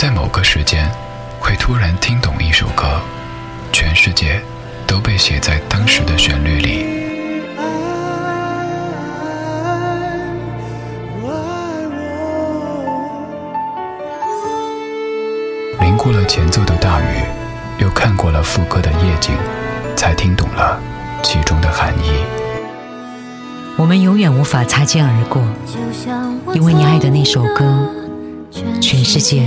在某个时间，会突然听懂一首歌，全世界都被写在当时的旋律里。淋过了前奏的大雨，又看过了副歌的夜景，才听懂了其中的含义。我们永远无法擦肩而过，因为你爱的那首歌，全世界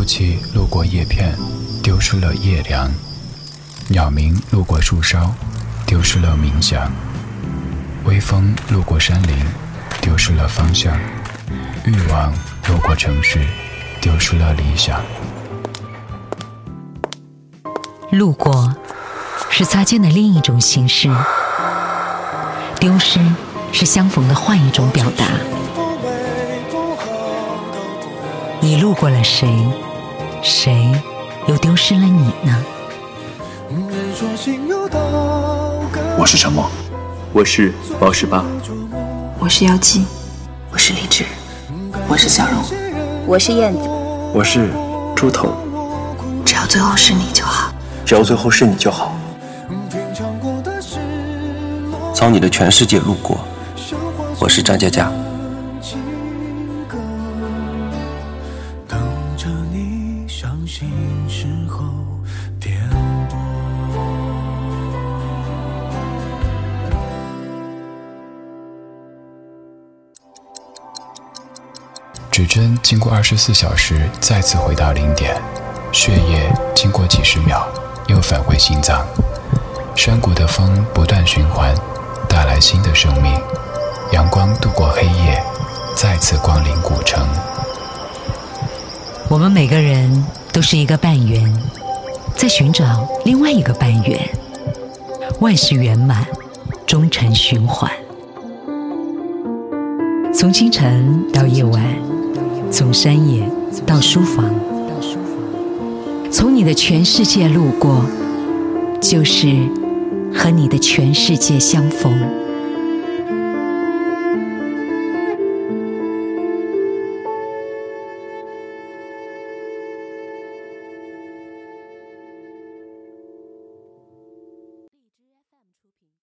雾气路过叶片，丢失了叶凉；鸟鸣路过树梢，丢失了鸣响；微风路过山林，丢失了方向；欲望路过城市，丢失了理想。路过，是擦肩的另一种形式；丢失，是相逢的换一种表达。你路过了谁？谁又丢失了你呢？我是沉默，我是宝十八，我是妖姬，我是荔枝，我是小荣，我是燕子，我是猪头。只要最后是你就好，只要最后是你就好。从你的全世界路过，我是张佳佳。指针经过二十四小时再次回到零点，血液经过几十秒又返回心脏，山谷的风不断循环，带来新的生命。阳光度过黑夜，再次光临古城。我们每个人都是一个半圆，在寻找另外一个半圆。万事圆满，终成循环。从清晨到夜晚。从山野到书房，从你的全世界路过，就是和你的全世界相逢。